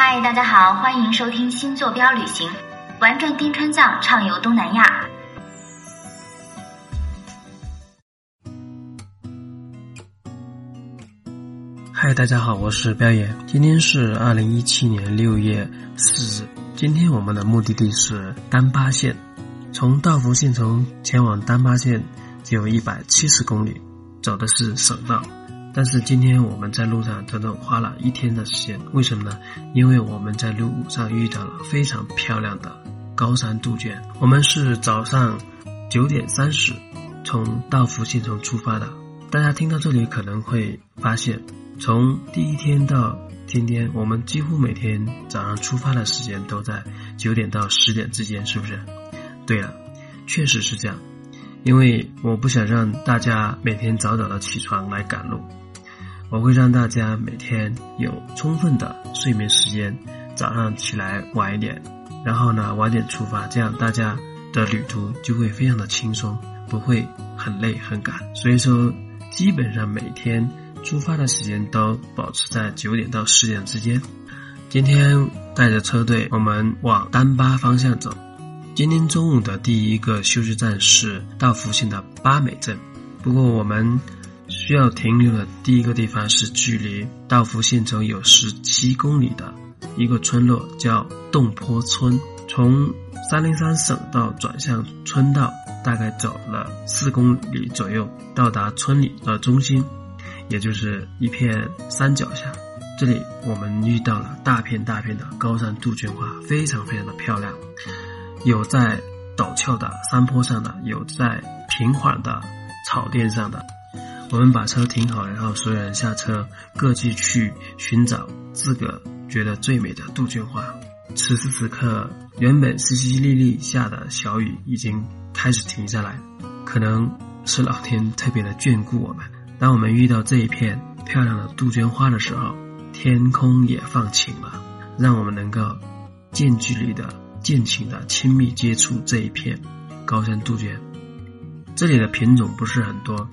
嗨，大家好，欢迎收听新坐标旅行，玩转滇川藏，畅游东南亚。嗨，大家好，我是彪爷。今天是二零一七年六月四日。今天我们的目的地是丹巴县，从道孚县城前往丹巴县只有一百七十公里，走的是省道。但是今天我们在路上整整花了一天的时间，为什么呢？因为我们在路上遇到了非常漂亮的高山杜鹃。我们是早上九点三十从道孚县城出发的。大家听到这里可能会发现。从第一天到今天，我们几乎每天早上出发的时间都在九点到十点之间，是不是？对了，确实是这样，因为我不想让大家每天早早的起床来赶路，我会让大家每天有充分的睡眠时间，早上起来晚一点，然后呢晚点出发，这样大家的旅途就会非常的轻松，不会很累很赶。所以说，基本上每天。出发的时间都保持在九点到十点之间。今天带着车队，我们往丹巴方向走。今天中午的第一个休息站是到福县的巴美镇，不过我们需要停留的第一个地方是距离道孚县城有十七公里的一个村落，叫洞坡村。从三零三省道转向村道，大概走了四公里左右，到达村里的中心。也就是一片山脚下，这里我们遇到了大片大片的高山杜鹃花，非常非常的漂亮。有在陡峭的山坡上的，有在平缓的草甸上的。我们把车停好，然后所有人下车，各自去寻找自个觉得最美的杜鹃花。此时此刻，原本淅淅沥沥下的小雨已经开始停下来，可能是老天特别的眷顾我们。当我们遇到这一片漂亮的杜鹃花的时候，天空也放晴了，让我们能够近距离的、尽情的亲密接触这一片高山杜鹃。这里的品种不是很多，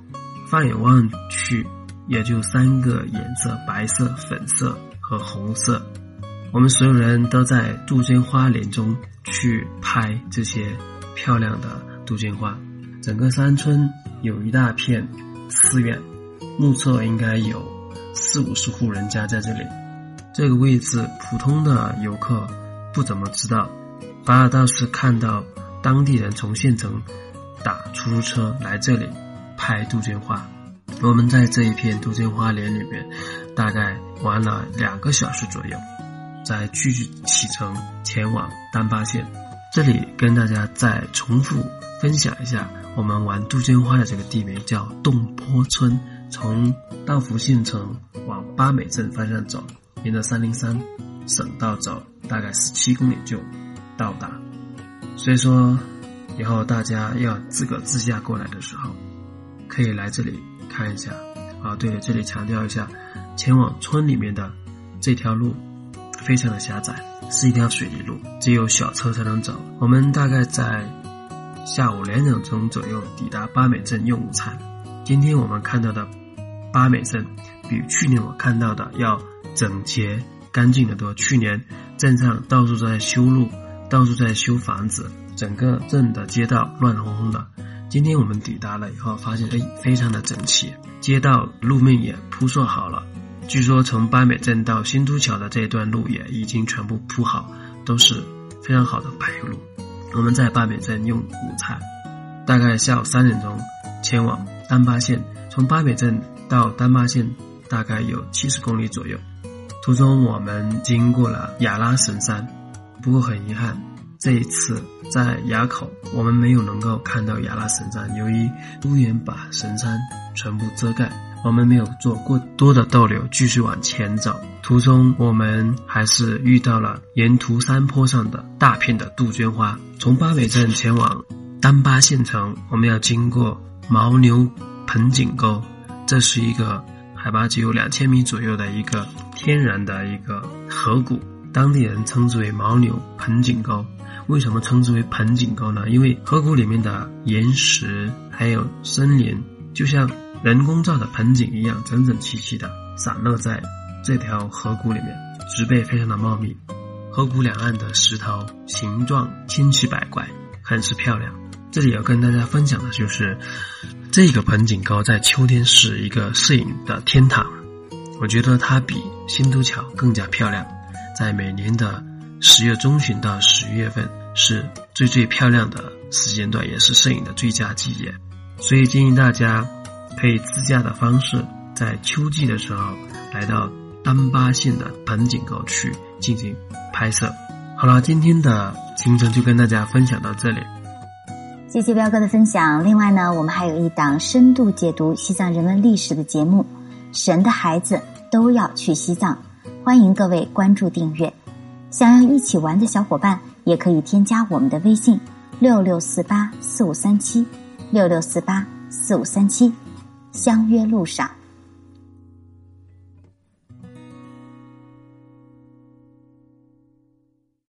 放眼望去也就三个颜色：白色、粉色和红色。我们所有人都在杜鹃花林中去拍这些漂亮的杜鹃花。整个山村有一大片寺院。目测应该有四五十户人家在这里，这个位置普通的游客不怎么知道，反而倒是看到当地人从县城打出租车来这里拍杜鹃花。我们在这一片杜鹃花林里面，大概玩了两个小时左右，再继续启程前往丹巴县。这里跟大家再重复分享一下，我们玩杜鹃花的这个地名叫洞坡村。从道福县城往巴美镇方向走，沿着三零三省道走，大概十七公里就到达。所以说，以后大家要自个自驾过来的时候，可以来这里看一下。啊，对，这里强调一下，前往村里面的这条路非常的狭窄，是一条水泥路，只有小车才能走。我们大概在下午两点钟左右抵达巴美镇用午餐。今天我们看到的巴美镇，比去年我看到的要整洁干净的多。去年镇上到处都在修路，到处在修房子，整个镇的街道乱哄哄的。今天我们抵达了以后，发现哎，非常的整齐，街道路面也铺设好了。据说从巴美镇到新都桥的这段路也已经全部铺好，都是非常好的柏油路。我们在巴美镇用午餐，大概下午三点钟前往。丹巴县从巴美镇到丹巴县大概有七十公里左右，途中我们经过了雅拉神山，不过很遗憾，这一次在垭口我们没有能够看到雅拉神山，由于乌云把神山全部遮盖，我们没有做过多的逗留，继续往前走。途中我们还是遇到了沿途山坡上的大片的杜鹃花。从巴美镇前往丹巴县城，我们要经过。牦牛盆景沟，这是一个海拔只有两千米左右的一个天然的一个河谷，当地人称之为牦牛盆景沟。为什么称之为盆景沟呢？因为河谷里面的岩石还有森林，就像人工造的盆景一样，整整齐齐的散落在这条河谷里面，植被非常的茂密，河谷两岸的石头形状千奇百怪，很是漂亮。这里要跟大家分享的就是，这个盆景沟在秋天是一个摄影的天堂。我觉得它比新都桥更加漂亮，在每年的十月中旬到十一月份是最最漂亮的时间段，也是摄影的最佳季节。所以建议大家可以自驾的方式，在秋季的时候来到丹巴县的盆景沟去进行拍摄。好了，今天的行程就跟大家分享到这里。谢谢彪哥的分享。另外呢，我们还有一档深度解读西藏人文历史的节目。神的孩子都要去西藏，欢迎各位关注订阅。想要一起玩的小伙伴，也可以添加我们的微信：六六四八四五三七六六四八四五三七，相约路上。